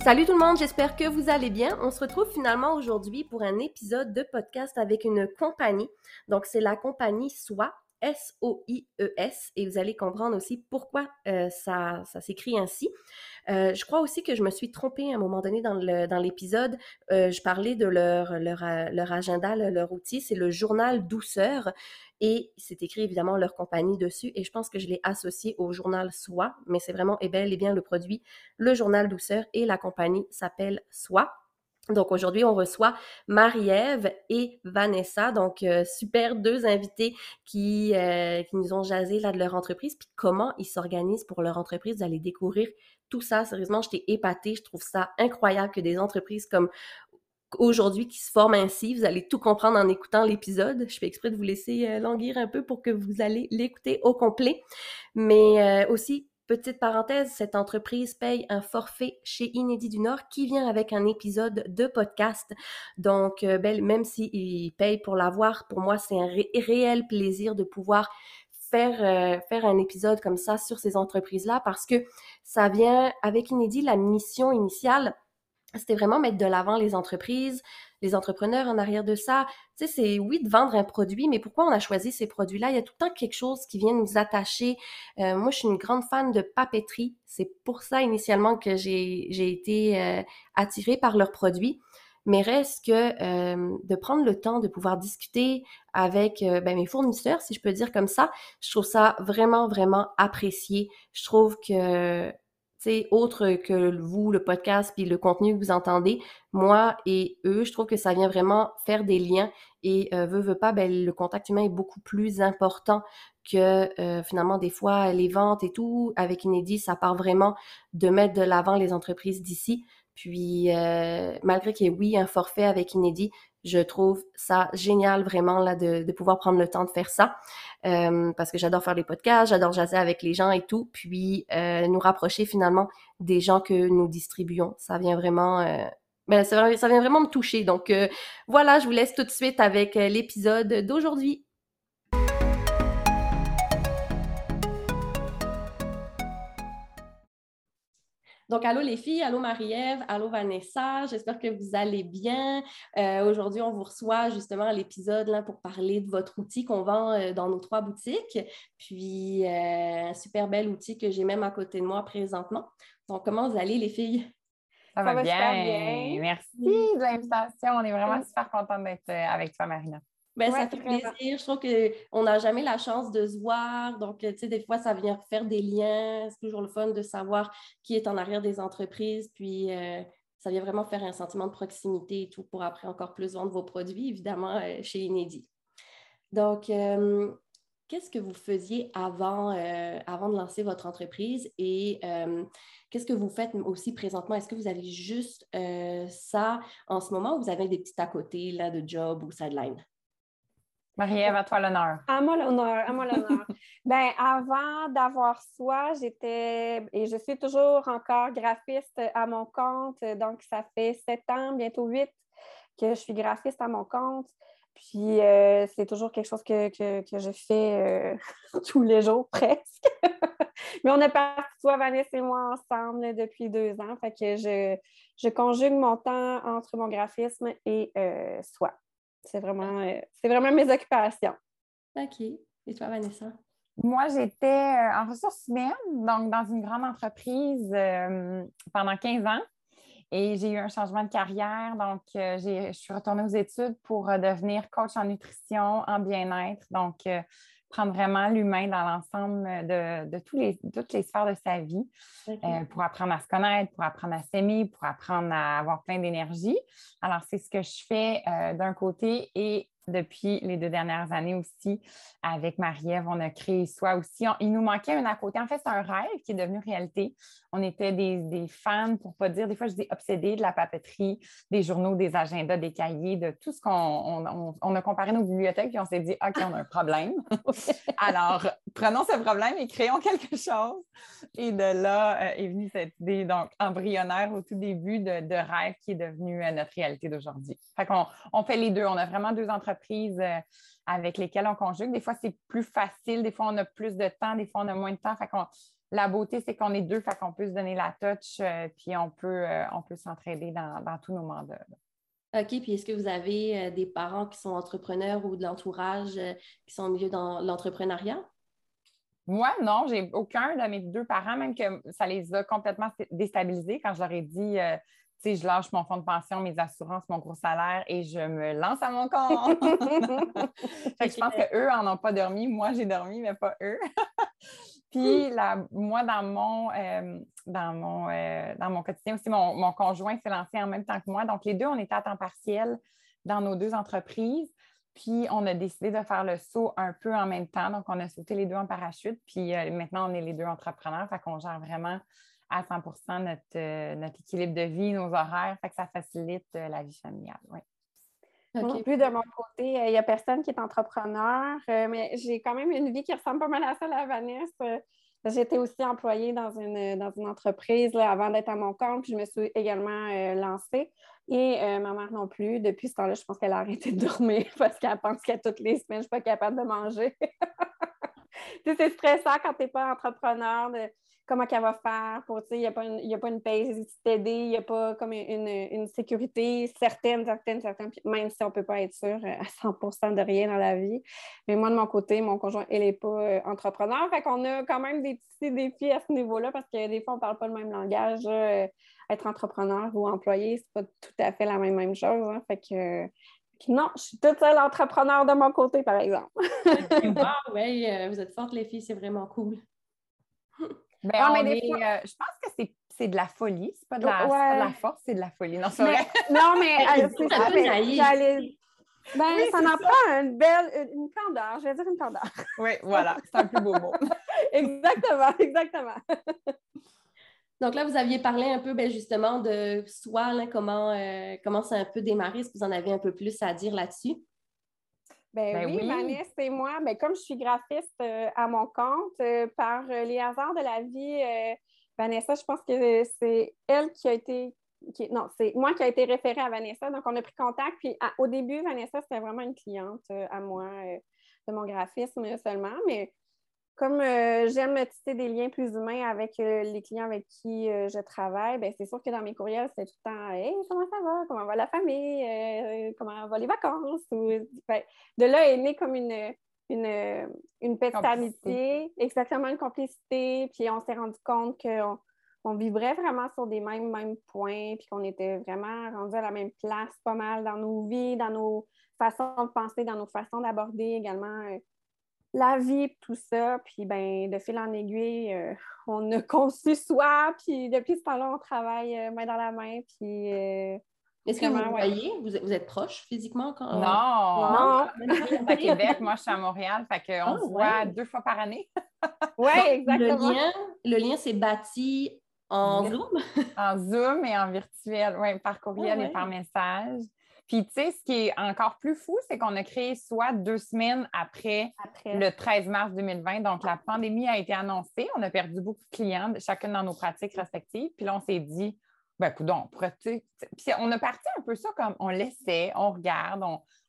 Salut tout le monde, j'espère que vous allez bien. On se retrouve finalement aujourd'hui pour un épisode de podcast avec une compagnie. Donc c'est la compagnie SOI, S-O-I-E-S, et vous allez comprendre aussi pourquoi euh, ça, s'écrit ainsi. Euh, je crois aussi que je me suis trompée à un moment donné dans, l'épisode. Euh, je parlais de leur, leur, leur agenda, leur outil, c'est le journal douceur. Et c'est écrit évidemment leur compagnie dessus. Et je pense que je l'ai associé au journal Soi, mais c'est vraiment et bel et bien le produit, le journal douceur, et la compagnie s'appelle Soi. Donc aujourd'hui, on reçoit Marie-Ève et Vanessa, donc euh, super deux invités qui, euh, qui nous ont jasé là de leur entreprise, puis comment ils s'organisent pour leur entreprise. Vous allez découvrir tout ça. Sérieusement, j'étais épatée. Je trouve ça incroyable que des entreprises comme aujourd'hui qui se forment ainsi. Vous allez tout comprendre en écoutant l'épisode. Je fais exprès de vous laisser euh, languir un peu pour que vous allez l'écouter au complet. Mais aussi, Petite parenthèse, cette entreprise paye un forfait chez Inédit du Nord qui vient avec un épisode de podcast. Donc, euh, ben, même s'ils payent pour l'avoir, pour moi, c'est un réel plaisir de pouvoir faire, euh, faire un épisode comme ça sur ces entreprises-là parce que ça vient avec Inédit, la mission initiale, c'était vraiment mettre de l'avant les entreprises, les entrepreneurs en arrière de ça. Tu sais, c'est oui de vendre un produit, mais pourquoi on a choisi ces produits-là? Il y a tout le temps quelque chose qui vient nous attacher. Euh, moi, je suis une grande fan de papeterie. C'est pour ça initialement que j'ai été euh, attirée par leurs produits. Mais reste que euh, de prendre le temps de pouvoir discuter avec ben, mes fournisseurs, si je peux dire comme ça, je trouve ça vraiment, vraiment apprécié. Je trouve que autre que vous, le podcast, puis le contenu que vous entendez, moi et eux, je trouve que ça vient vraiment faire des liens et euh, veut, veut pas, ben, le contact humain est beaucoup plus important que euh, finalement des fois les ventes et tout. Avec Inédit, ça part vraiment de mettre de l'avant les entreprises d'ici. Puis euh, malgré qu'il y ait oui un forfait avec Inédit, je trouve ça génial vraiment là de, pouvoir prendre le temps de faire ça euh, parce que j'adore faire les podcasts, j'adore jaser avec les gens et tout, puis euh, nous rapprocher finalement des gens que nous distribuons. Ça vient vraiment, euh, ben, ça, vient vraiment me toucher. Donc euh, voilà, je vous laisse tout de suite avec l'épisode d'aujourd'hui. Donc, allô les filles, allô Marie-Ève, allô Vanessa, j'espère que vous allez bien. Euh, Aujourd'hui, on vous reçoit justement à l'épisode là, pour parler de votre outil qu'on vend euh, dans nos trois boutiques. Puis, euh, un super bel outil que j'ai même à côté de moi présentement. Donc, comment vous allez les filles? Ça, va, bien. bien. Merci de l'invitation. On est vraiment super contente d'être avec toi, Marina. Ben, ça fait plaisir. Je trouve qu'on n'a jamais la chance de se voir. Donc, tu sais, des fois, ça vient faire des liens. C'est toujours le fun de savoir qui est en arrière des entreprises. Puis, euh, ça vient vraiment faire un sentiment de proximité et tout pour après encore plus vendre vos produits, évidemment, euh, chez Inédit. Donc, euh, qu'est-ce que vous faisiez avant, euh, avant de lancer votre entreprise? Et euh, qu'est-ce que vous faites aussi présentement? Est-ce que vous avez juste ça en ce moment ou vous avez des petits à côté là, de job ou sideline? Marie-Ève, à toi l'honneur. À moi l'honneur, à moi l'honneur. ben, avant d'avoir soi, j'étais et je suis toujours encore graphiste à mon compte. Donc, ça fait sept ans, bientôt huit, que je suis graphiste à mon compte. Puis, euh, c'est toujours quelque chose que, que, que je fais euh, tous les jours, presque. Mais on est parti, toi, Vanessa et moi, ensemble depuis deux ans. Fait que je, je conjugue mon temps entre mon graphisme et euh, soi. C'est vraiment, euh, c'est vraiment mes occupations. OK. Et toi, Vanessa? Moi, j'étais euh, en ressources humaines, donc dans une grande entreprise euh, pendant 15 ans. Et j'ai eu un changement de carrière. Donc, euh, je suis retournée aux études pour euh, devenir coach en nutrition, en bien-être. Donc, euh, prendre vraiment l'humain dans l'ensemble de, de, tous les, toutes les sphères de sa vie okay. euh, pour apprendre à se connaître, pour apprendre à s'aimer, pour apprendre à avoir plein d'énergie. Alors, c'est ce que je fais euh, d'un côté et depuis les deux dernières années aussi. Avec Marie-Ève, on a créé Soi aussi. Il nous manquait un à côté. En fait, c'est un rêve qui est devenu réalité. On était des, fans, pour pas dire, des fois, je dis obsédés de la papeterie, des journaux, des agendas, des cahiers, de tout ce qu'on on, a comparé nos bibliothèques, puis on s'est dit, OK, on a un problème. Alors, prenons ce problème et créons quelque chose. Et de là euh, est venue cette idée, donc, embryonnaire au tout début de, rêve qui est devenue euh, notre réalité d'aujourd'hui. Fait qu'on on fait les deux. On a vraiment deux entreprises euh, avec lesquelles on conjugue. Des fois, c'est plus facile, des fois, on a plus de temps, des fois, on a moins de temps. Fait la beauté, c'est qu'on est deux, fait qu'on peut se donner la touch, euh, puis on peut, euh, on peut s'entraider dans, tous nos mandats. OK, puis est-ce que vous avez des parents qui sont entrepreneurs ou de l'entourage qui sont au milieu dans l'entrepreneuriat? Moi, non, j'ai aucun de mes deux parents, même que ça les a complètement déstabilisés quand je leur ai dit sais, je lâche mon fonds de pension, mes assurances, mon gros salaire et je me lance à mon compte. je pense qu'eux n'en ont pas dormi. Moi, j'ai dormi, mais pas eux. Puis moi, dans mon, euh, dans, mon, euh, dans mon quotidien aussi, mon, conjoint s'est lancé en même temps que moi. Donc, les deux, on était à temps partiel dans nos deux entreprises. Puis, on a décidé de faire le saut un peu en même temps. Donc, on a sauté les deux en parachute. Puis, euh, maintenant, on est les deux entrepreneurs. Fait qu'on gère vraiment à 100% euh, notre, équilibre de vie, nos horaires, fait que ça facilite euh, la vie familiale. Oui. Plus de mon côté, euh, il n'y a personne qui est entrepreneur, mais j'ai quand même une vie qui ressemble pas mal à celle de Vanessa. J'étais aussi employée dans une, dans une entreprise avant d'être à mon compte, puis je me suis également lancée. Et ma mère non plus. Depuis ce temps-là, je pense qu'elle a arrêté de dormir parce qu'elle pense qu'à toutes les semaines, je ne suis pas capable de manger. c'est stressant quand tu n'es pas entrepreneur de comment qu'elle va faire pour, il n'y a, pas une, y a une paix il n'y a pas comme une, sécurité certaine, certaine, certaine, même si on ne peut pas être sûr euh, à 100% de rien dans la vie. Mais moi, de mon côté, mon conjoint, il n'est pas euh, entrepreneur. Fait qu'on a quand même des petits défis à ce niveau-là parce que des fois, on ne parle pas le même langage. Euh, être entrepreneur ou employé, c'est pas tout à fait la même, même chose. Hein. Fait que non, je suis toute seule entrepreneur de mon côté, par exemple. oui, vous êtes fortes, les filles, c'est vraiment cool. Ben, ah, mais euh, je pense que c'est de la folie. C'est pas, de la, pas de la force, c'est de la folie. Non, c'est vrai. Non, mais c'est ça. Mais ben, ça en prend une belle, une candeur. Je vais dire une candeur. Oui, voilà. C'est un plus beau mot. exactement, exactement. Donc là, vous aviez parlé un peu ben, justement de soi, comment, euh, comment ça a un peu démarré. Est-ce que vous en avez un peu plus à dire là-dessus? Ben, ben, oui, Vanessa et moi, ben, comme je suis graphiste euh, à mon compte, euh, par euh, les hasards de la vie, Vanessa, je pense que c'est elle qui a été. non, c'est moi qui a été référée à Vanessa. Donc, on a pris contact. Puis, au début, Vanessa, c'était vraiment une cliente à moi de mon graphisme seulement. Mais comme euh, j'aime tisser des liens plus humains avec euh, les clients avec qui euh, je travaille, ben, c'est sûr que dans mes courriels, c'est tout le temps Hey, comment ça va? Comment va la famille? comment vont les vacances? Ben, de là est née comme une, une, une petite amitié, exactement une complicité. Puis on s'est rendu compte qu'on on vibrait vraiment sur des mêmes, mêmes points, puis qu'on était vraiment rendus à la même place pas mal dans nos vies, dans nos façons de penser, dans nos façons d'aborder également la vie, tout ça. Puis, ben, de fil en aiguille, euh, on a conçu soi. Puis, depuis ce temps-là, on travaille euh, main dans la main. Puis, euh, est-ce que vous voyez? Vous, êtes proche physiquement quand Non, non. à Québec, moi je suis à Montréal, fait qu'on oh, se voit deux fois par année. oui, exactement. Le lien, le lien s'est bâti en Zoom? en Zoom et en virtuel, oui, par courriel ah, et par message. Puis, tu sais, ce qui est encore plus fou, c'est qu'on a créé soit deux semaines après, le 13 mars 2020. Donc, la pandémie a été annoncée. On a perdu beaucoup de clients, chacune dans nos pratiques respectives. Puis là, on s'est dit, ben, écoute, on pourrait, Puis, on a parti un peu ça comme on laissait, on regarde,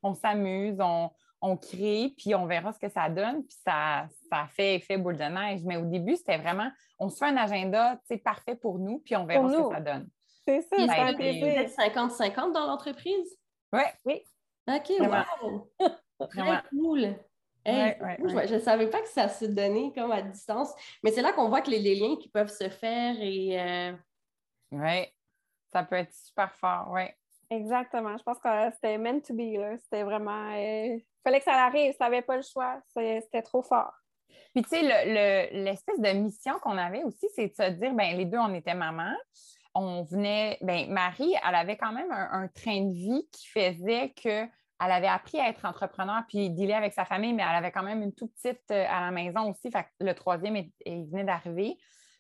on, s'amuse, on, crée, puis on verra ce que ça donne. Puis ça, ça fait effet boule de neige. Mais au début, c'était vraiment, on se fait un agenda, parfait pour nous, puis on verra ce que ça donne. C'est ça, c'est un plaisir. 50-50 dans l'entreprise? Ouais. Oui. OK, wow! Très cool. Je ne savais pas que ça se donnait comme à distance, mais c'est là qu'on voit que les, liens qui peuvent se faire et. Euh, Oui, ça peut être super fort, oui. Exactement. Je pense que c'était meant to be. C'était vraiment. Il euh, fallait que ça arrive, ça n'avait pas le choix. C'était trop fort. Puis, tu sais, l'espèce de mission qu'on avait aussi, c'est de se dire, ben les deux, on était maman on venait, ben Marie, elle avait quand même un, train de vie qui faisait qu'elle avait appris à être entrepreneur puis dealer avec sa famille, mais elle avait quand même une toute petite euh, à la maison aussi. Fait le troisième, il venait d'arriver.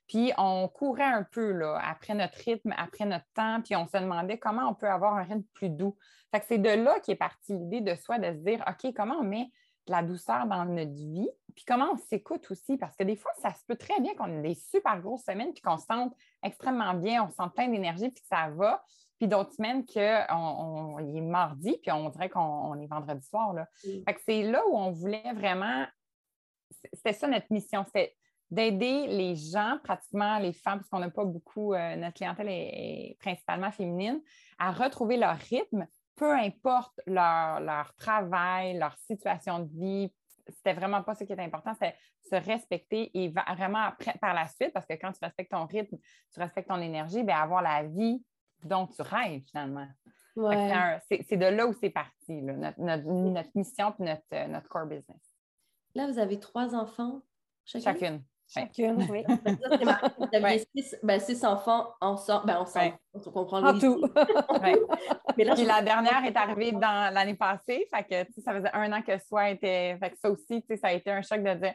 Puis on courait un peu là, après notre rythme, après notre temps, puis on se demandait comment on peut avoir un rythme plus doux. Fait que c'est de là qu'est partie l'idée de soi de se dire OK, comment on met la douceur dans notre vie, puis comment on s'écoute aussi, parce que des fois, ça se peut très bien qu'on ait des super grosses semaines, puis qu'on se sente extrêmement bien, on se sent plein d'énergie, puis que ça va, puis d'autres semaines qu'on on, est mardi, puis on dirait qu'on est vendredi soir. Là. Mm. Fait que c'est là où on voulait vraiment, c'était ça notre mission, c'est d'aider les gens, pratiquement les femmes, parce qu'on n'a pas beaucoup, euh, notre clientèle est, principalement féminine, à retrouver leur rythme, peu importe leur, leur travail, leur situation de vie. C'était vraiment pas ce qui est important, c'est se respecter et vraiment après, par la suite, parce que quand tu respectes ton rythme, tu respectes ton énergie, bien, avoir la vie dont tu rêves finalement. C'est de là où c'est parti, notre, mission et notre, euh, notre core business. Là, vous avez trois enfants chacune. Chacune, oui. Vous aviez six, ben, six, enfants ensemble. Ben, ensemble. On comprend En tout. Mais là, Puis la dernière est arrivée dans l'année passée. Fait que, ça faisait un an que Soi était. Fait que ça aussi, ça a été un choc de dire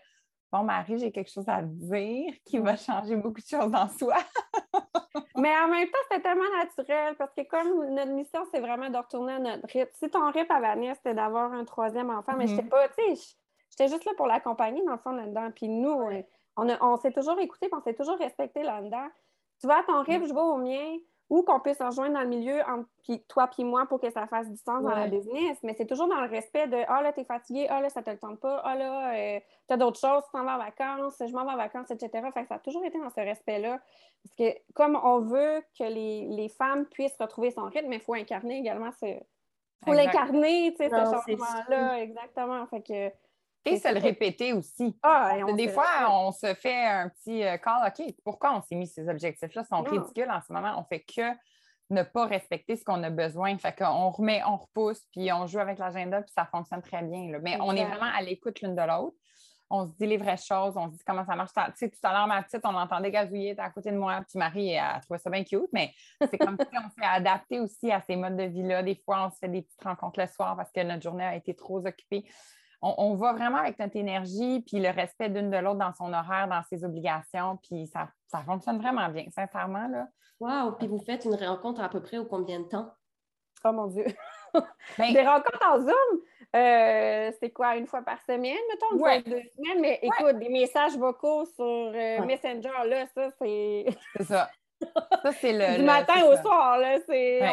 Bon, Marie, j'ai quelque chose à dire qui va changer beaucoup de choses en soi. Mais en même temps, c'était tellement naturel parce que comme notre mission, c'est vraiment de retourner à notre rythme. Si ton rythme à Vanessa, c'était d'avoir un troisième enfant, mais je mais mm-hmm. pas, tu sais, j'étais juste là pour l'accompagner dans le fond là-dedans. Puis nous, on, s'est toujours écouté, on s'est toujours respecté là-dedans. Tu vas à ton rythme, mm. je vais au mien, ou qu'on puisse se rejoindre dans le milieu entre toi puis moi pour que ça fasse du sens dans la business. Mais c'est toujours dans le respect de Ah là, t'es fatigué, ah là, ça te le tente pas, ah là, euh, t'as d'autres choses, tu t'en vas en vacances, je m'en vais en vacances, etc. Fait que ça a toujours été dans ce respect-là. Parce que comme on veut que les, femmes puissent retrouver son rythme, mais il faut incarner également ce. Il faut l'incarner, tu sais, ce changement-là. Exactement. Fait que et se le répéter aussi. Ah, des fois, on se fait un petit euh, call, OK, pourquoi on s'est mis ces objectifs-là? Ils sont ridicules en ce moment. On fait que ne pas respecter ce qu'on a besoin. Fait qu'on remet, on repousse, puis on joue avec l'agenda, puis ça fonctionne très bien. Mais on est vraiment à l'écoute l'une de l'autre. On se dit les vraies choses, on se dit comment ça marche. Tu sais, tout à l'heure, ma petite, on entendait gazouiller à côté de moi, puis Marie, a trouvé ça bien cute, mais c'est comme si on s'est adapté aussi à ces modes de vie-là. Des fois, on se fait des petites rencontres le soir parce que notre journée a été trop occupée on, va vraiment avec notre énergie, puis le respect d'une de l'autre dans son horaire, dans ses obligations, puis ça, fonctionne vraiment bien, sincèrement. Là. Wow! Puis vous faites une rencontre à peu près au combien de temps? Oh mon Dieu! Ben Des rencontres en Zoom, euh, c'est quoi, une fois par semaine, mettons, une fois deux semaines, mais écoute, des messages vocaux sur euh, Messenger, là, ça, c'est. C'est ça. Ça, c'est le. Du matin au soir, là,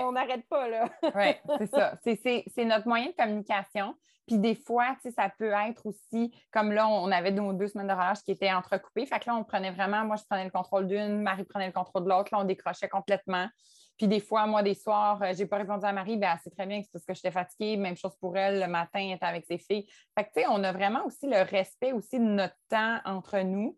on n'arrête pas, là. oui, c'est ça. C'est notre moyen de communication. Puis des fois, ça peut être aussi, comme là, on avait nos deux semaines de relâche qui étaient entrecoupées. Fait que là, on prenait vraiment, moi, je prenais le contrôle d'une, Marie prenait le contrôle de l'autre. Là, on décrochait complètement. Puis des fois, moi, des soirs, euh, je n'ai pas répondu à Marie, bien, c'est très bien, c'est parce que j'étais fatiguée. Même chose pour elle, le matin, elle était avec ses filles. Fait que, tu sais, on a vraiment aussi le respect aussi de notre temps entre nous.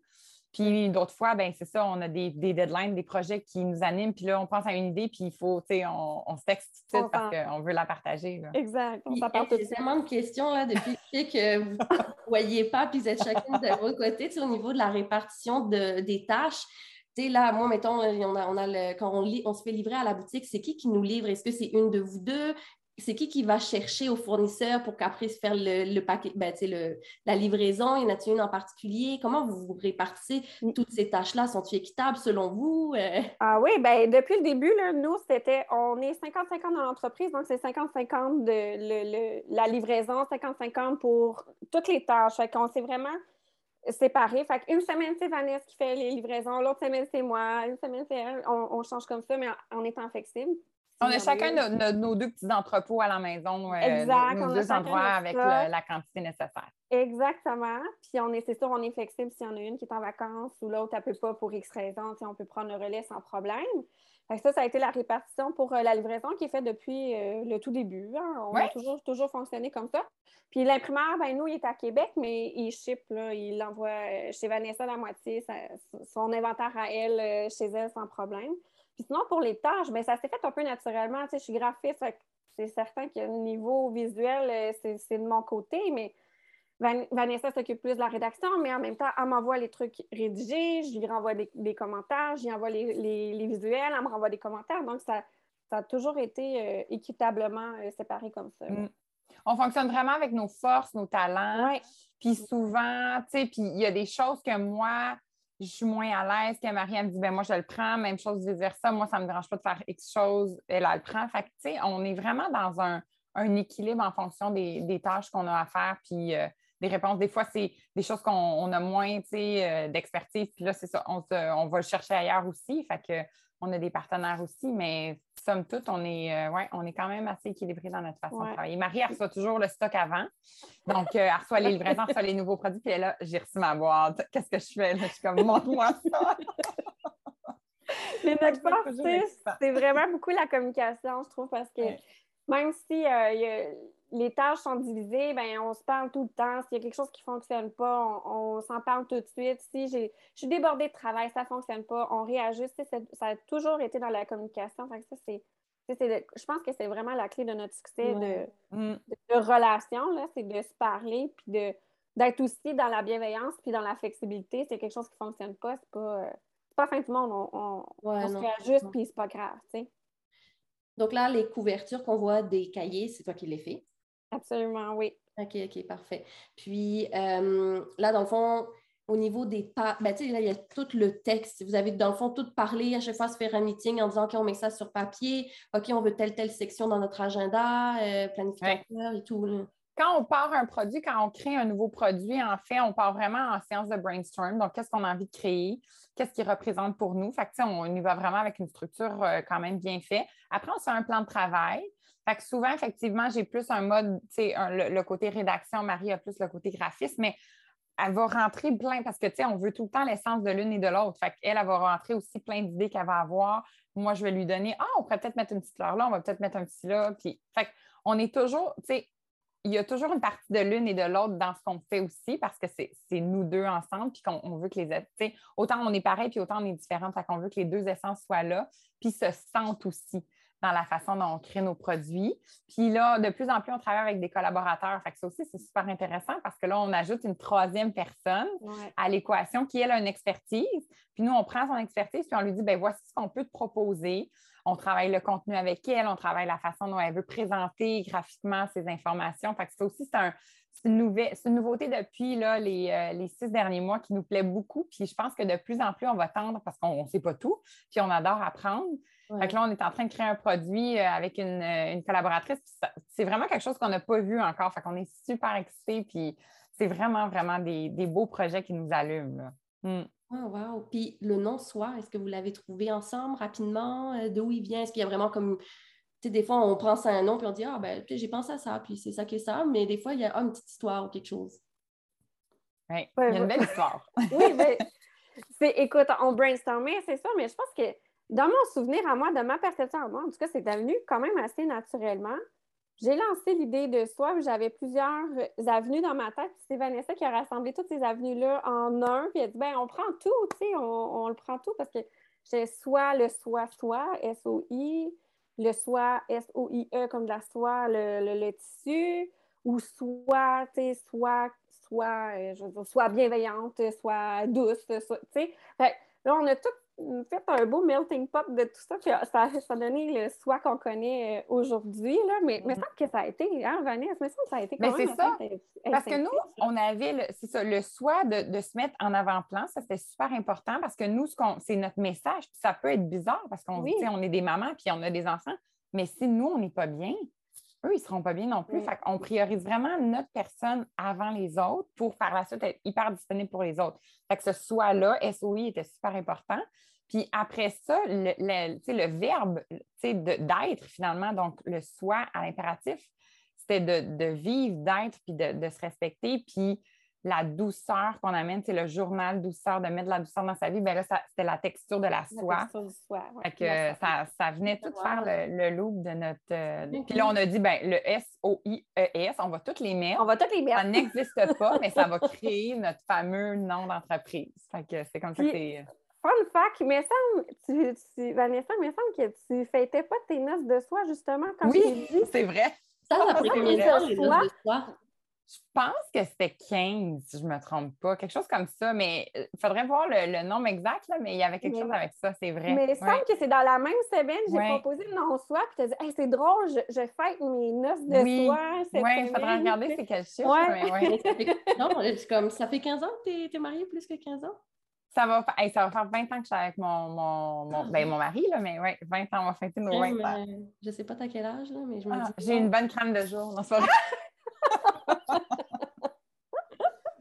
Puis d'autres fois, ben c'est ça, on a des, deadlines, des projets qui nous animent, puis là, on pense à une idée, puis il faut, tu sais, on, on, se texte tout de suite parce qu'on veut la partager. Exact. On J'ai tellement de questions là, depuis que vous ne voyez pas, puis vous êtes chacune de votre côté, au niveau de la répartition de, des tâches. Tu sais, là, moi, mettons, on a, on a le, quand on, on se fait livrer à la boutique, c'est qui qui nous livre? Est-ce que c'est une de vous deux? C'est qui qui va chercher au fournisseur pour qu'après se faire le, paquet, ben, le, la livraison? Il y en a une en particulier? Comment vous vous répartissez? Mm. toutes ces tâches-là? Sont-elles équitables selon vous? Euh, ah oui, ben depuis le début, là, nous, c'était, on est 50-50 dans l'entreprise, donc c'est 50-50 de la livraison, 50-50 pour toutes les tâches. Fait qu'on s'est vraiment séparés. Fait qu'une semaine, c'est Vanessa qui fait les livraisons, l'autre semaine, c'est moi, une semaine, c'est elle. On, on, change comme ça, mais en étant flexible. On a chacun nos, deux petits entrepôts à la maison, euh, nos, deux endroits avec la quantité nécessaire. Exactement. Puis on est, c'est sûr, on est flexible s'il y en a une qui est en vacances ou l'autre, elle ne peut pas pour X raison, on peut prendre le relais sans problème. ça, ça a été la répartition pour euh, la livraison qui est faite depuis euh, le tout début. Hein. On a toujours, toujours fonctionné comme ça. Puis l'imprimeur, ben nous, il est à Québec, mais il ship, là, il l'envoie chez Vanessa la moitié, son inventaire à elle, chez elle sans problème. Puis sinon, pour les tâches, bien, ça s'est fait un peu naturellement. Tu sais, je suis graphiste, c'est certain qu'au niveau visuel, euh, c'est de mon côté, mais Vanessa s'occupe plus de la rédaction, mais en même temps, elle m'envoie les trucs rédigés, je lui renvoie des, commentaires, lui envoie les, visuels, elle me renvoie des commentaires. Donc, ça, a toujours été euh, équitablement euh, séparé comme ça. Mm. On fonctionne vraiment avec nos forces, nos talents. Puis souvent, tu sais, puis il y a des choses que moi, je suis moins à l'aise. Quand Marie me dit ben moi, je le prends, même chose dire ça, moi, ça ne me dérange pas de faire X chose, elle, elle le prend. Que, tu sais, on est vraiment dans un, équilibre en fonction des, tâches qu'on a à faire. Puis euh, des réponses. Des fois, c'est des choses qu'on a moins euh, d'expertise. Puis là, c'est ça, on, on, va le chercher ailleurs aussi. Fait que on a des partenaires aussi, mais somme toute, on est, euh, ouais, on est quand même assez équilibré dans notre façon de travailler. Marie, elle reçoit toujours le stock avant. Donc, euh, elle reçoit les livraisons, elle reçoit les nouveaux produits. Puis là, j'ai reçu ma boîte. Qu'est-ce que je fais? Je suis comme, montre-moi ça. Notre force, c'est vraiment beaucoup la communication, je trouve, parce que même si euh, les tâches sont divisées, ben, on se parle tout le temps. S'il y a quelque chose qui ne fonctionne pas, on, s'en parle tout de suite. Si je suis débordée de travail, ça ne fonctionne pas, on réajuste. Ça a toujours été dans la communication. ça, c'est. je pense que c'est vraiment la clé de notre succès mm. de, de, relation, c'est de se parler, puis de, d'être aussi dans la bienveillance, puis dans la flexibilité. C'est quelque chose qui ne fonctionne pas, c'est pas, euh, pas la fin du monde. On, se réajuste, puis c'est pas grave. Donc là, les couvertures qu'on voit des cahiers, c'est toi qui les fais? Absolument, oui. OK, OK, parfait. Puis euh, là, dans le fond, au niveau des pas, ben, là, il y a tout le texte. Vous avez, dans le fond, tout parlé à chaque fois se faire un meeting en disant, OK, on met ça sur papier, OK, on veut telle, telle section dans notre agenda, euh, planificateur et tout. Quand on part un produit, quand on crée un nouveau produit, en fait, on part vraiment en séance de brainstorm. Donc, qu'est-ce qu'on a envie de créer? Qu'est-ce qui représente pour nous? Fait que, on y va vraiment avec une structure euh, quand même bien faite. Après, on se fait un plan de travail. Fait que souvent, effectivement, j'ai plus un mode, tu sais, le, côté rédaction, Marie a plus le côté graphisme, mais elle va rentrer plein parce que, tu sais, on veut tout le temps l'essence de l'une et de l'autre. Fait qu'elle, elle va rentrer aussi plein d'idées qu'elle va avoir. Moi, je vais lui donner, ah, on pourrait peut-être mettre une petite fleur là, on va peut-être mettre un petit là. Puis, fait on est toujours, tu sais, il y a toujours une partie de l'une et de l'autre dans ce qu'on fait aussi parce que c'est nous deux ensemble, puis qu'on veut que les. Autant on est pareil, puis autant on est différent, fait qu'on veut que les deux essences soient là, puis se sentent aussi dans la façon dont on crée nos produits. Puis là, de plus en plus, on travaille avec des collaborateurs. Fait que ça aussi, c'est super intéressant parce que là, on ajoute une troisième personne à l'équation qui, elle, a une expertise. Puis nous, on prend son expertise, puis on lui dit, ben voici ce qu'on peut te proposer. On travaille le contenu avec elle, on travaille la façon dont elle veut présenter graphiquement ses informations. Fait que ça aussi, c'est une, nouveauté depuis là, les, euh, les, six derniers mois qui nous plaît beaucoup. Puis je pense que de plus en plus, on va tendre parce qu'on ne sait pas tout, puis on adore apprendre. Fait que là, on est en train de créer un produit euh, avec une, collaboratrice. C'est vraiment quelque chose qu'on n'a pas vu encore. Fait qu'on est super excités. Puis c'est vraiment, vraiment des, beaux projets qui nous allument. Hmm. Oh, wow. Puis le nom soi, est-ce que vous l'avez trouvé ensemble rapidement? Euh, d'où il vient? Est-ce qu'il y a vraiment comme. Tu sais, des fois, on pense à un nom puis on dit Ah, ben, j'ai pensé à ça, puis c'est ça que ça. Mais des fois, il y a une petite histoire ou quelque chose. Oui, il y a une belle histoire. oui, mais écoute, on brainstormait, c'est ça, mais je pense que dans mon souvenir à moi, de ma perception à moi, en tout cas, c'est devenu quand même assez naturellement. J'ai lancé l'idée de soi, j'avais plusieurs avenues dans ma tête. C'est Vanessa qui a rassemblé toutes ces avenues-là en un, puis elle a dit ben on prend tout, tu sais, on, le prend tout parce que j'ai soit le soi, soi, S-O-I, le soi, S-O-I-E, comme de la soie, le, tissu, ou soit, tu sais, soit, soit, euh, je veux dire, soit bienveillante, soit douce, tu sais. Là, on a tout fait un beau melting pot de tout ça, puis ça, ça a donné le soi qu'on connaît euh, aujourd'hui, là, mais il me semble que ça a été, hein, Vanessa, me semble que ça a été quand mais c'est ça, parce que nous, on avait, c'est ça, le soi de, de, se mettre en avant-plan, ça c'était super important parce que nous, c'est notre message, puis ça peut être bizarre parce qu'on on est des mamans, puis on a des enfants, mais si nous, on n'est pas bien, eux, ils ne seront pas bien non plus. Fait on priorise vraiment notre personne avant les autres pour par la suite être hyper disponible pour les autres. Fait que ce soit-là, SOI était super important. Puis après ça, le, le verbe d'être finalement, donc le soi à l'impératif, c'était de, de, vivre, d'être, puis de, de, se respecter. Puis la douceur qu'on amène, c'est le journal douceur, de mettre de la douceur dans sa vie, bien là, c'était la texture de la soie. La que ça, ça, venait tout faire le, le, loop de notre. Euh, mm-hmm. Puis là, on a dit, ben le S-O-I-E-S, on va toutes les mettre. On va toutes les mettre. Ça n'existe pas, mais ça va créer notre fameux nom d'entreprise. Fait que c'est comme ça que c'est. Fun fact, mais semble, tu, tu, Vanessa, il me semble que tu fêtais pas tes noces de soie, justement, quand oui, c'est vrai. Ça, ça pris combien de temps, Je pense que c'était 15, si je ne me trompe pas, quelque chose comme ça, mais il euh, faudrait voir le, nombre exact, là, mais il y avait quelque chose avec ça, c'est vrai. Mais il semble que c'est dans la même semaine, j'ai proposé le nom soi, puis tu as dit hey, c'est drôle, je, je, fête mes noces de oui. soie. Oui, il faudrait regarder c'est quel chiffre. Ouais. Mais non, comme, ça fait 15 ans que tu es, mariée, plus que 15 ans? Ça va, ça va faire 20 ans que je suis avec mon, mon, mon, ben, mon mari, là, mais oui, 20 ans, on va fêter nos 20 ans. Je ne sais pas à quel âge, là, mais je me ah, dis. J'ai une bonne crème de jour, non,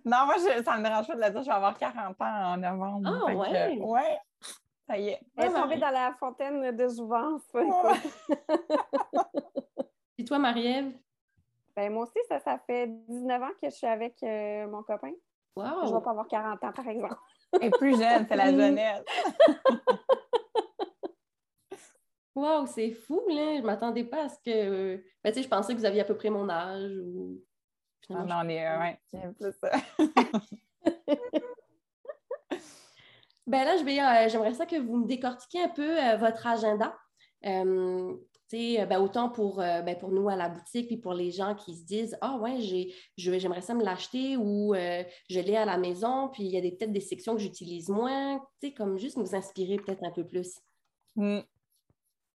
non, moi, ça me dérange pas de le dire, je vais avoir 40 ans en novembre. Ah, ouais? ouais. Ça y est. Elle est tombée dans la fontaine de jouvence. Et toi, Marie-Ève? Ben, moi aussi, ça, ça fait 19 ans que je suis avec euh, mon copain. Wow! Je ne vais pas avoir 40 ans, par exemple. Elle est plus jeune, c'est la jeunesse. wow, c'est fou, là! Je ne m'attendais pas à ce que. Ben, tu sais, je pensais que vous aviez à peu près mon âge ou. Non, on est. Euh, ouais, plus ça. ben là, euh, j'aimerais ça que vous me décortiquiez un peu votre agenda. Euh, ben, autant pour, euh, ben, pour nous à la boutique, puis pour les gens qui se disent Ah ouais, j'aimerais ça me l'acheter ou euh, je l'ai à la maison, puis il y a peut-être des sections que j'utilise moins, comme juste nous inspirer peut-être un peu plus. Hmm.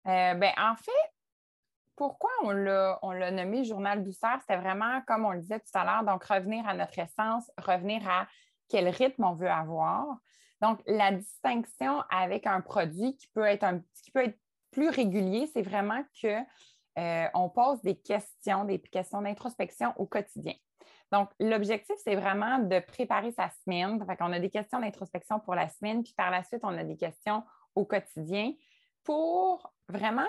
ben, en fait, pourquoi on l'a nommé journal douceur? C'était vraiment, comme on le disait tout à l'heure, donc revenir à notre essence, revenir à quel rythme on veut avoir. Donc, la distinction avec un produit qui peut être un qui peut être plus régulier, c'est vraiment qu'on euh, pose des questions, des questions d'introspection au quotidien. Donc, l'objectif, c'est vraiment de préparer sa semaine. Fait qu'on a des questions d'introspection pour la semaine, puis par la suite, on a des questions au quotidien pour vraiment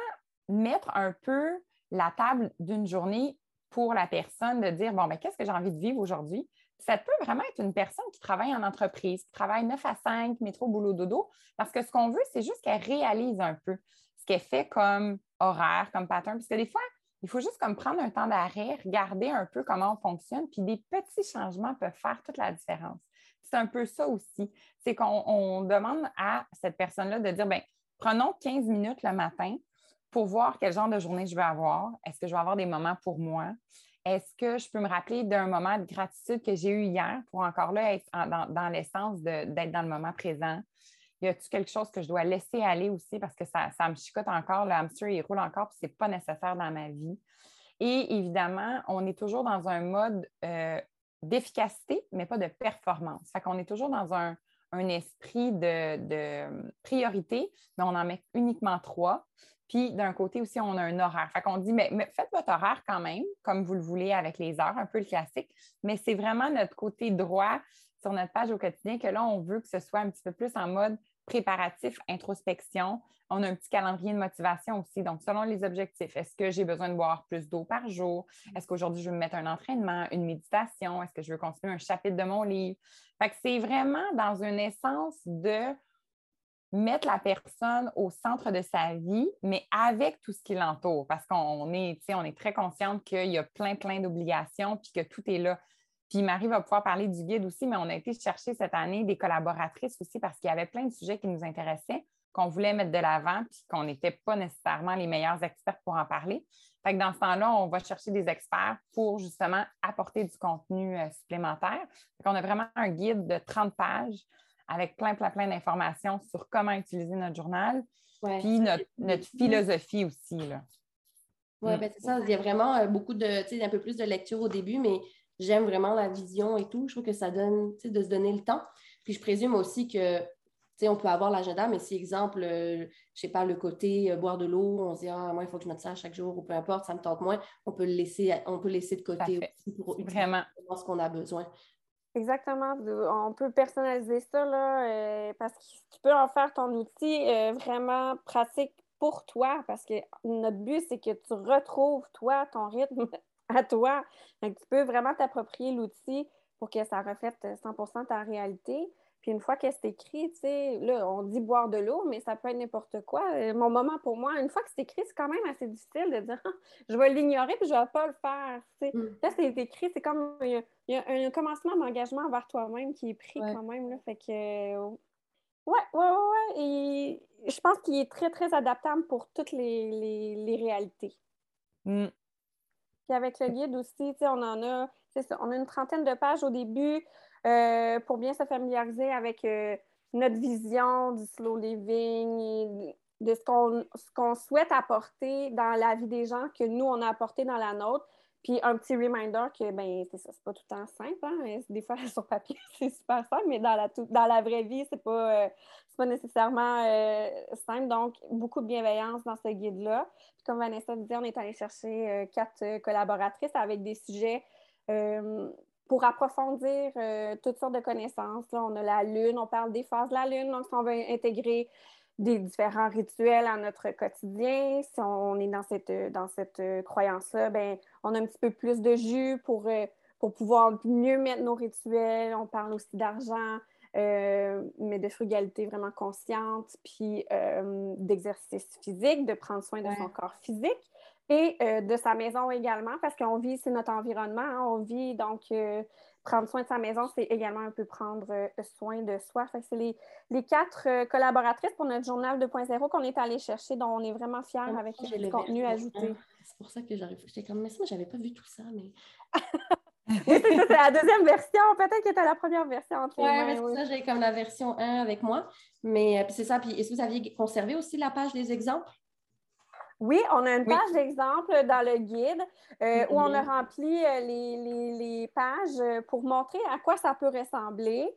mettre un peu la table d'une journée pour la personne, de dire, bon, mais ben, qu'est-ce que j'ai envie de vivre aujourd'hui? Ça peut vraiment être une personne qui travaille en entreprise, qui travaille 9 à 5, métro, boulot, dodo, parce que ce qu'on veut, c'est juste qu'elle réalise un peu ce qu'elle fait comme horaire, comme pattern. Parce que des fois, il faut juste comme prendre un temps d'arrêt, regarder un peu comment on fonctionne, puis des petits changements peuvent faire toute la différence. C'est un peu ça aussi. C'est qu'on demande à cette personne-là de dire, bien, prenons 15 minutes le matin pour voir quel genre de journée je vais avoir. Est-ce que je vais avoir des moments pour moi? Est-ce que je peux me rappeler d'un moment de gratitude que j'ai eu hier pour encore là être dans, l'essence d'être dans le moment présent? y a-t-il quelque chose que je dois laisser aller aussi parce que ça, me chicote encore, le hamster, il roule encore, puis ce n'est pas nécessaire dans ma vie? Et évidemment, on est toujours dans un mode euh, d'efficacité, mais pas de performance. Fait qu'on est toujours dans un, esprit de, priorité, mais on en met uniquement trois. Puis d'un côté aussi, on a un horaire. Fait qu'on dit, mais, faites votre horaire quand même, comme vous le voulez avec les heures, un peu le classique, mais c'est vraiment notre côté droit sur notre page au quotidien que là, on veut que ce soit un petit peu plus en mode préparatif, introspection. On a un petit calendrier de motivation aussi. Donc, selon les objectifs, est-ce que j'ai besoin de boire plus d'eau par jour? Est-ce qu'aujourd'hui, je veux me mettre un entraînement, une méditation? Est-ce que je veux continuer un chapitre de mon livre? Fait que c'est vraiment dans une essence de mettre la personne au centre de sa vie, mais avec tout ce qui l'entoure, parce qu'on est, est très consciente qu'il y a plein, plein d'obligations, puis que tout est là. Puis Marie va pouvoir parler du guide aussi, mais on a été chercher cette année des collaboratrices aussi parce qu'il y avait plein de sujets qui nous intéressaient, qu'on voulait mettre de l'avant, puis qu'on n'était pas nécessairement les meilleurs experts pour en parler. Fait que dans ce temps-là, on va chercher des experts pour justement apporter du contenu euh, supplémentaire. Fait on a vraiment un guide de 30 pages avec plein, plein, plein d'informations sur comment utiliser notre journal, puis notre, philosophie aussi. Oui, mm. ben c'est ça. Il y a vraiment euh, beaucoup de, tu sais, un peu plus de lecture au début, mais j'aime vraiment la vision et tout. Je trouve que ça donne, tu sais, de se donner le temps. Puis je présume aussi que, tu sais, on peut avoir l'agenda, mais si, exemple, je euh, je sais pas, le côté euh, boire de l'eau, on se dit, ah, moi, il faut que je mette ça chaque jour, ou peu importe, ça me tente moins, on peut le laisser, on peut laisser de côté aussi pour vraiment ce qu'on a besoin. Exactement. On peut personnaliser ça, là, euh, parce que tu peux en faire ton outil vraiment pratique pour toi, parce que notre but, c'est que tu retrouves, toi, ton rythme à toi. tu peux vraiment t'approprier l'outil pour que ça reflète 100 ta réalité. Puis une fois que c'est écrit, tu sais, là, on dit boire de l'eau, mais ça peut être n'importe quoi. Euh, mon moment pour moi, une fois que c'est écrit, c'est quand même assez difficile de dire je vais l'ignorer puis je ne vais pas le faire. Mm. Là, c'est écrit, c'est comme il y, a, un commencement d'engagement envers toi-même qui est pris quand même. Là, fait que euh, ouais, ouais, ouais, Et je pense qu'il est très, très adaptable pour toutes les, réalités. Mm. Puis avec le guide aussi, on en a, on a une trentaine de pages au début euh, pour bien se familiariser avec euh, notre vision du slow living de ce qu'on souhaite apporter dans la vie des gens que nous, on a apporté dans la nôtre. Puis un petit reminder que, ben, c'est ça, c'est pas tout le temps simple. Hein? Des fois, sur papier, c'est super simple, mais dans la, dans la vraie vie, c'est pas, euh, pas nécessairement simple. Donc, beaucoup de bienveillance dans ce guide-là comme Vanessa disait, on est allé chercher quatre collaboratrices avec des sujets pour approfondir toutes sortes de connaissances. Là, on a la lune, on parle des phases de la lune, donc si on veut intégrer des différents rituels à notre quotidien, si on est dans cette, dans cette croyance-là, ben, on a un petit peu plus de jus pour, pour pouvoir mieux mettre nos rituels. On parle aussi d'argent, euh, mais de frugalité vraiment consciente, puis euh, d'exercice physique, de prendre soin de son corps physique et euh, de sa maison également, parce qu'on vit, c'est notre environnement, hein. on vit, donc prendre soin de sa maison, c'est également un peu prendre soin de soi. C'est les, les, quatre collaboratrices pour notre journal 2.0 qu'on est allé chercher, dont on est vraiment fiers avec le contenu ajouté. C'est pour ça que j'arrive. J'étais comme, mais ça, j'avais pas vu tout ça, mais. oui, c'est la deuxième version. Peut-être que était la première version entre ouais, mais c'est ça, j'ai comme la version 1 avec moi. Mais euh, c'est ça. Puis est-ce que vous aviez conservé aussi la page des exemples? Oui, on a une page d'exemples dans le guide euh, où on a rempli euh, les, les, pages pour montrer à quoi ça peut ressembler.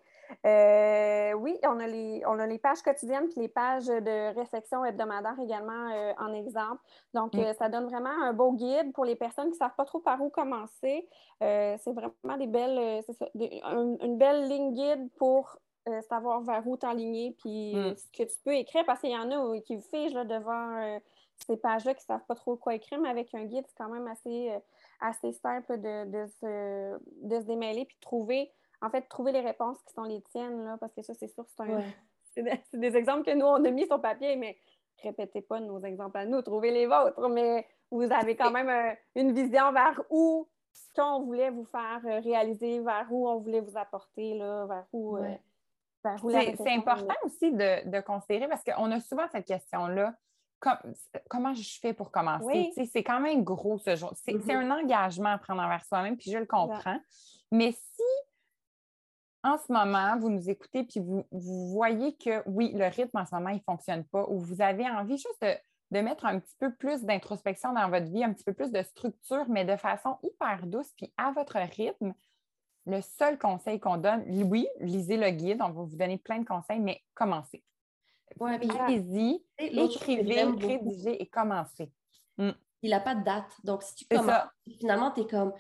Euh, oui, on a, les, on a les pages quotidiennes puis les pages de réflexion hebdomadaire également euh, en exemple. Donc, mm. euh, ça donne vraiment un beau guide pour les personnes qui ne savent pas trop par où commencer. c'est vraiment des belles, une belle ligne guide pour savoir vers où t'enligner puis mm. ce que tu peux écrire parce qu'il y en a qui figent là, devant ces pages-là qui ne savent pas trop quoi écrire, mais avec un guide, c'est quand même assez, assez simple de, de, se, de se démêler puis de trouver en fait, trouver les réponses qui sont les tiennes, là, parce que ça, c'est sûr, c'est un... des, exemples que nous, on a mis sur papier, mais répétez pas nos exemples à nous, trouvez les vôtres, mais vous avez quand même euh, une vision vers où ce qu'on voulait vous faire euh, réaliser, vers où on voulait vous apporter, là, vers où... Euh, c'est important aussi de, considérer, parce qu'on a souvent cette question-là, comment je fais pour commencer? C'est quand même gros ce jour. C'est mm-hmm. un engagement à prendre envers soi-même, puis je le comprends. Mais si en ce moment, vous nous écoutez puis vous, voyez que oui, le rythme en ce moment, il ne fonctionne pas, ou vous avez envie juste de, mettre un petit peu plus d'introspection dans votre vie, un petit peu plus de structure, mais de façon hyper douce, puis à votre rythme, le seul conseil qu'on donne, oui, lisez le guide, on va vous donner plein de conseils, mais commencez. Ouais, Allez-y, écrivez, rédigez et commencez. Mm. Il n'a pas de date. Donc, si tu commences, finalement, tu es comme,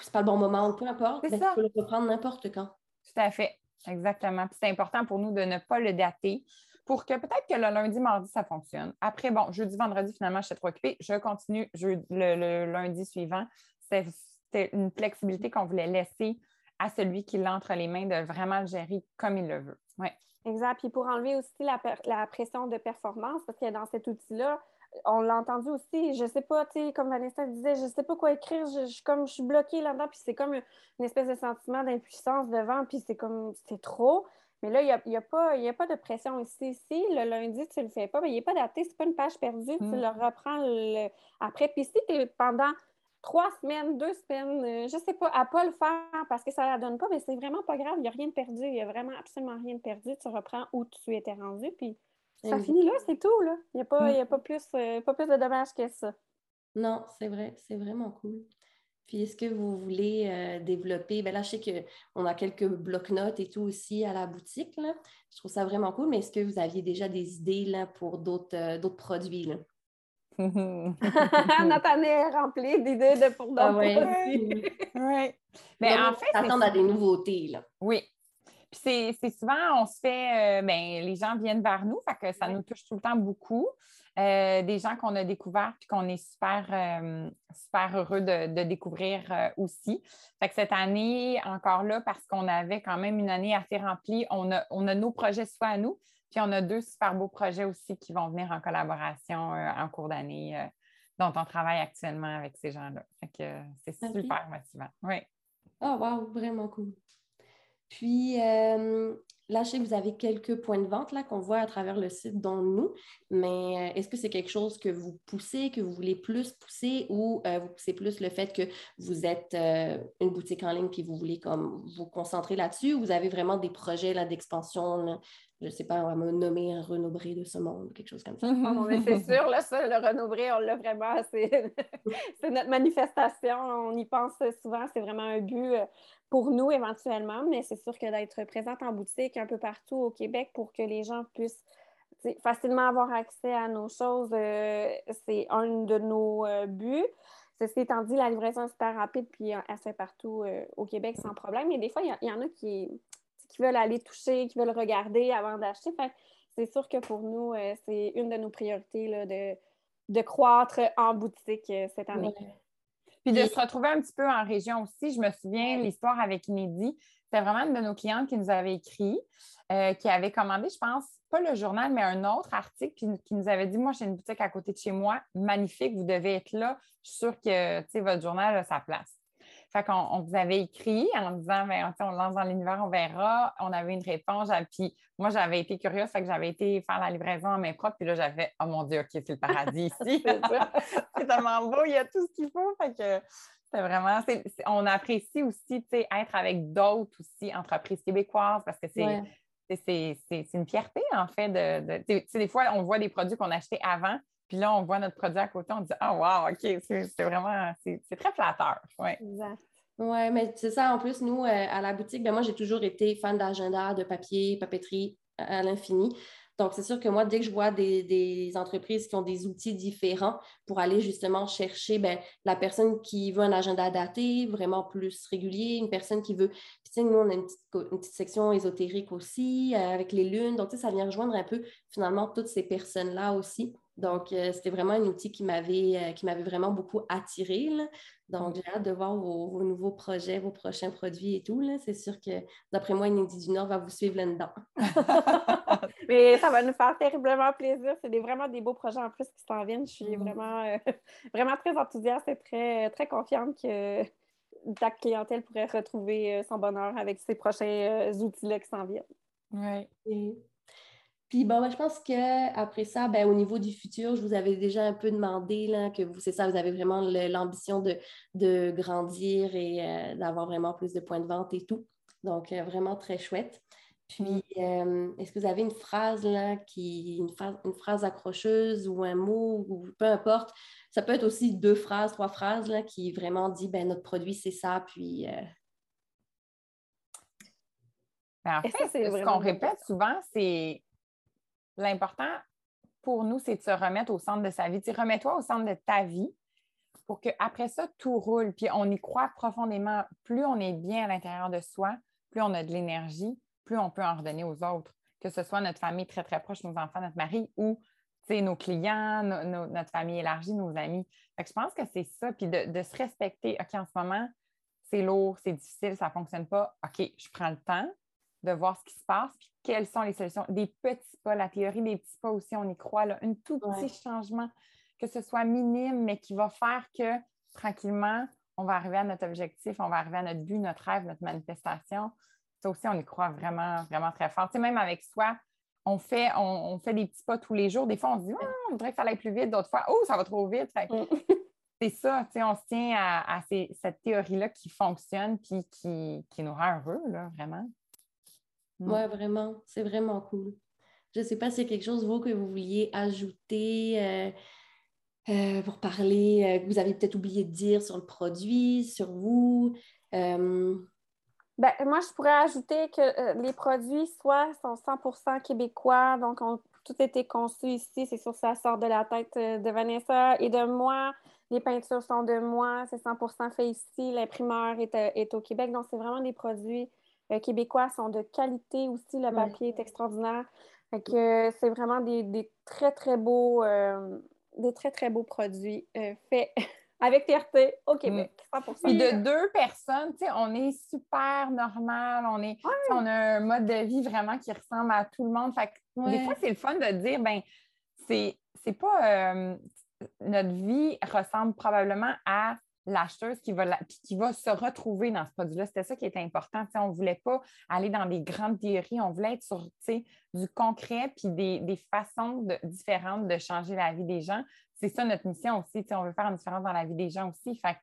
c'est pas le bon moment, ou peu importe, ben, tu peux le reprendre n'importe quand. Tout à fait, exactement. c'est important pour nous de ne pas le dater pour que peut-être que le lundi, mardi, ça fonctionne. Après, bon, jeudi, vendredi, finalement, je suis trop occupée. Je continue le, lundi suivant. C'était une flexibilité qu'on voulait laisser à celui qui l'entre les mains de vraiment le gérer comme il le veut. Ouais. Exact. Puis pour enlever aussi la, la pression de performance, parce que dans cet outil-là, on l'a entendu aussi, je sais pas, tu sais, comme Vanessa disait, je sais pas quoi écrire, je, comme, je suis bloquée là-dedans, puis c'est comme une espèce de sentiment d'impuissance devant, puis c'est comme, c'est trop. Mais là, il n'y a, y a, pas, a pas de pression ici. Si le lundi, tu ne le fais pas, mais il n'est pas daté, c'est pas une page perdue, tu mm. le reprends après. Puis si tu es pendant trois semaines, deux semaines, euh, je ne sais pas, à pas le faire parce que ça ne la donne pas, mais c'est vraiment pas grave, il n'y a rien de perdu, il n'y a vraiment absolument rien de perdu. Tu reprends où tu étais rendu, puis ça finit là, c'est tout. Là. Il n'y a, pas, a pas, plus, euh, pas plus de dommages que ça. Non, c'est vrai, c'est vraiment cool. Puis est-ce que vous voulez euh, développer? Ben là, je sais qu'on a quelques blocs-notes et tout aussi à la boutique. Là. Je trouve ça vraiment cool, mais est-ce que vous aviez déjà des idées là, pour d'autres, euh, d'autres produits? Là? Notre année est remplie d'idées de pour d'autres ah. Mais en fait, à des nouveautés. Là. Oui, puis c'est souvent, on se fait, euh, ben, les gens viennent vers nous, fait que ça nous touche tout le temps beaucoup. Euh, des gens qu'on a découverts puis qu'on est super, euh, super heureux de, découvrir aussi. Fait que cette année, encore là, parce qu'on avait quand même une année assez remplie, on a, on a nos projets soit à nous, puis on a deux super beaux projets aussi qui vont venir en collaboration en cours d'année dont on travaille actuellement avec ces gens-là. Que c'est super motivant. Oui. Oh, wow, vraiment cool. Puis, euh, là, je sais que vous avez quelques points de vente là, qu'on voit à travers le site dont nous, mais euh, est-ce que c'est quelque chose que vous poussez, que vous voulez plus pousser ou euh, vous poussez plus le fait que vous êtes une boutique en ligne puis vous voulez comme vous concentrer là-dessus ou vous avez vraiment des projets d'expansion je ne sais pas, on va me nommer un Renaud-Bré de ce monde, quelque chose comme ça. c'est sûr, là, ça, le Renaud-Bré, on l'a vraiment, c'est notre manifestation, on y pense souvent, c'est vraiment un but pour nous éventuellement, mais c'est sûr que d'être présente en boutique un peu partout au Québec pour que les gens puissent facilement avoir accès à nos choses, euh, c'est un de nos euh, buts. Ceci étant dit, la livraison est super rapide, puis elle se fait partout au Québec sans problème. Mais des fois, il y, en a qui, veulent aller toucher, qui veulent regarder avant d'acheter. c'est sûr que pour nous, c'est une de nos priorités de croître en boutique cette année. Puis de se retrouver un petit peu en région aussi. Je me souviens, l'histoire avec Inédit, c'était vraiment une de nos clientes qui nous avait écrit, euh, qui avait commandé, je pense, pas le journal, mais un autre article qui, nous avait dit Moi, j'ai une boutique à côté de chez moi, magnifique, vous devez être là. Je suis sûre que votre journal a sa place. Fait qu'on on vous avait écrit en disant, ben, on lance dans l'univers, on verra. On avait une réponse. Puis moi, j'avais été curieuse, fait que j'avais été faire la livraison en main propre. Puis là, j'avais, oh mon Dieu, OK, c'est le paradis ici. c'est tellement beau, il y a tout ce qu'il faut. Fait que c'est vraiment, on apprécie aussi, être avec d'autres aussi entreprises québécoises parce que c'est. C'est une fierté, en fait. De, des fois, on voit des produits qu'on achetait avant, puis là, on voit notre produit à côté, on dit Ah, wow, OK, c'est vraiment, c'est très flatteur. Ouais. Oui, mais c'est ça. En plus, nous, euh, à la boutique, ben, moi, j'ai toujours été fan d'agenda, de papier, papeterie à, l'infini. Donc, c'est sûr que moi, dès que je vois des, entreprises qui ont des outils différents pour aller justement chercher ben, la personne qui veut un agenda daté, vraiment plus régulier, une personne qui veut. Puis, nous, on a une petite, section ésotérique aussi euh, avec les lunes. Donc, ça vient rejoindre un peu finalement toutes ces personnes-là aussi. Donc, euh, c'était vraiment un outil qui m'avait, euh, qui m'avait vraiment beaucoup attiré. Donc, j'ai hâte de voir vos, nouveaux projets, vos prochains produits et tout. C'est sûr que, d'après moi, Inédit du Nord va vous suivre là-dedans. Mais ça va nous faire terriblement plaisir. C'est vraiment des beaux projets en plus qui s'en viennent. Je suis mm. vraiment, euh, vraiment très enthousiaste et très, très confiante que ta clientèle pourrait retrouver son bonheur avec ces prochains outils-là qui s'en viennent. Oui. Puis bon, ben, je pense qu'après ça, ben, au niveau du futur, je vous avais déjà un peu demandé là, que vous, c'est ça, vous avez vraiment l'ambition de, grandir et euh, d'avoir vraiment plus de points de vente et tout. Donc, euh, vraiment très chouette. Puis, euh, est-ce que vous avez une phrase là, qui, une, une, phrase accrocheuse ou un mot, ou peu importe? Ça peut être aussi deux phrases, trois phrases là, qui vraiment dit ben, notre produit, c'est ça, puis. Ben, en fait, ce qu'on répète souvent, c'est l'important pour nous, c'est de se remettre au centre de sa vie. Remets-toi au centre de ta vie pour qu'après ça, tout roule. Puis on y croit profondément. Plus on est bien à l'intérieur de soi, plus on a de l'énergie, plus on peut en redonner aux autres, que ce soit notre famille très, très proche, nos enfants, notre mari ou nos clients, notre famille élargie, nos amis. je pense que c'est ça. Puis de, de, se respecter. OK, en ce moment, c'est lourd, c'est difficile, ça ne fonctionne pas. OK, je prends le temps de voir ce qui se passe, puis quelles sont les solutions. Des petits pas, la théorie des petits pas aussi, on y croit, là, un tout petit changement, que ce soit minime, mais qui va faire que tranquillement, on va arriver à notre objectif, on va arriver à notre but, notre rêve, notre manifestation. Ça aussi, on y croit vraiment, vraiment très fort. Tu sais, même avec soi, on fait, on, fait des petits pas tous les jours. Des fois, on se dit, oh, on voudrait que ça aille plus vite. D'autres fois, oh, ça va trop vite. Mm. c'est ça, tu sais, on se tient à, cette théorie-là qui fonctionne puis qui, qui nous rend heureux, là, vraiment. Mm. Oui, vraiment. C'est vraiment cool. Je ne sais pas si c'est quelque chose, vous, que vous vouliez ajouter euh, euh, pour parler, euh, que vous avez peut-être oublié de dire sur le produit, sur vous. Ben, moi, je pourrais ajouter que les produits, soit sont 100% québécois, donc ont tout été conçu ici. C'est sûr, ça sort de la tête de Vanessa et de moi. Les peintures sont de moi, c'est 100% fait ici. L'imprimeur est, est, au Québec. Donc, c'est vraiment des produits québécois sont de qualité aussi. Le papier est extraordinaire. que c'est vraiment des, très, très beaux, euh, des très, très beaux produits euh, faits avec fierté au Québec. Puis de deux personnes, on est super normal, on, est, on a un mode de vie vraiment qui ressemble à tout le monde. Fait Des fois, c'est le fun de dire, ben c'est pas notre vie ressemble probablement à l'acheteuse qui va, qui va se retrouver dans ce produit-là. C'était ça qui était important. on ne voulait pas aller dans des grandes théories, on voulait être sur du concret puis des, façons différentes de changer la vie des gens. C'est ça notre mission aussi. On veut faire une différence dans la vie des gens aussi. Fait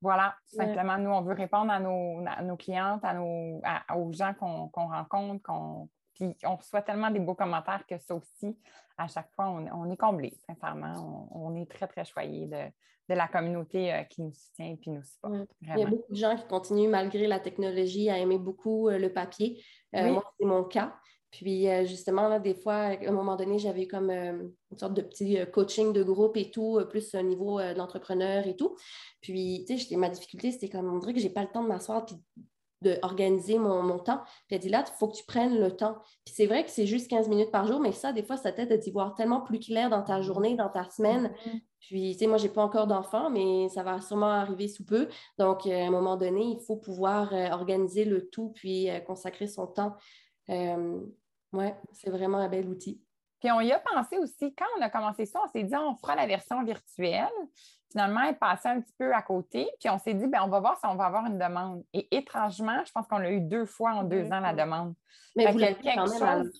voilà, simplement, nous, on veut répondre à nos, nos clientes, à nos, aux gens qu'on rencontre, qu'on puis on reçoit tellement des beaux commentaires que ça aussi, à chaque fois, on, est comblé, sincèrement. On, est très, très choyé de, la communauté euh, qui nous soutient et qui nous supporte. Il y a beaucoup de gens qui continuent, malgré la technologie, à aimer beaucoup euh, le papier. Euh, moi, c'est mon cas. Puis justement, là, des fois, à un moment donné, j'avais comme une sorte de petit coaching de groupe et tout, plus au niveau d'entrepreneur et tout. Puis, tu sais, ma difficulté, c'était comme on dirait que je n'ai pas le temps de m'asseoir puis d'organiser mon, mon, temps. Puis elle dit là, il faut que tu prennes le temps. Puis c'est vrai que c'est juste 15 minutes par jour, mais ça, des fois, ça t'aide à t'y voir tellement plus clair dans ta journée, dans ta semaine. Mm-hmm. Puis, tu sais, moi, je n'ai pas encore d'enfant, mais ça va sûrement arriver sous peu. Donc, à un moment donné, il faut pouvoir organiser le tout, puis consacrer son temps euh, oui, c'est vraiment un bel outil. Puis on y a pensé aussi, quand on a commencé ça, on s'est dit on fera la version virtuelle. Finalement, elle passait un petit peu à côté. Puis on s'est dit, ben, on va voir si on va avoir une demande. Et étrangement, je pense qu'on l'a eu deux fois en deux ans, la demande. Mais vous l'avez quand même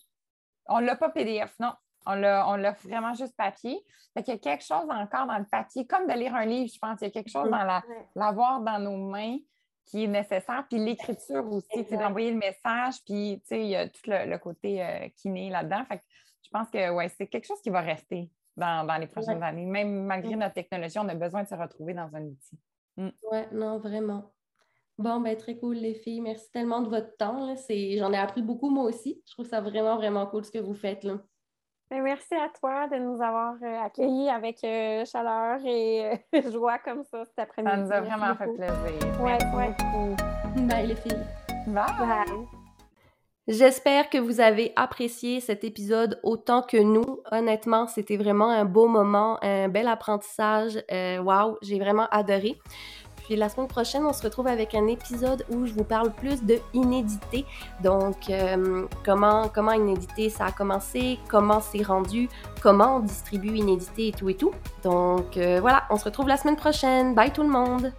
On ne l'a pas PDF, non. On l'a vraiment juste papier. Fait qu'il y a quelque chose encore dans le papier, comme de lire un livre, je pense. Il y a quelque chose dans l'avoir dans nos mains qui est nécessaire. Puis l'écriture aussi, d'envoyer le message, puis il y a tout le, côté euh, kiné là-dedans. Fait je pense que ouais, c'est quelque chose qui va rester dans, les prochaines années. Même malgré notre technologie, on a besoin de se retrouver dans un outil. Mm. Oui, non, vraiment. Bon, ben très cool les filles. Merci tellement de votre temps. J'en ai appris beaucoup moi aussi. Je trouve ça vraiment, vraiment cool ce que vous faites. Là. Ben, merci à toi de nous avoir euh, accueillis avec euh, chaleur et euh, joie comme ça cet après-midi. Ça nous a vraiment fait plaisir. Ouais, ouais. Bye les filles. Bye. J'espère que vous avez apprécié cet épisode autant que nous. Honnêtement, c'était vraiment un beau moment, un bel apprentissage. Waouh, j'ai vraiment adoré. Puis la semaine prochaine, on se retrouve avec un épisode où je vous parle plus de inédité. Donc, euh, comment, comment inédité ça a commencé, comment c'est rendu, comment on distribue inédité et tout et tout. Donc, euh, voilà, on se retrouve la semaine prochaine. Bye tout le monde!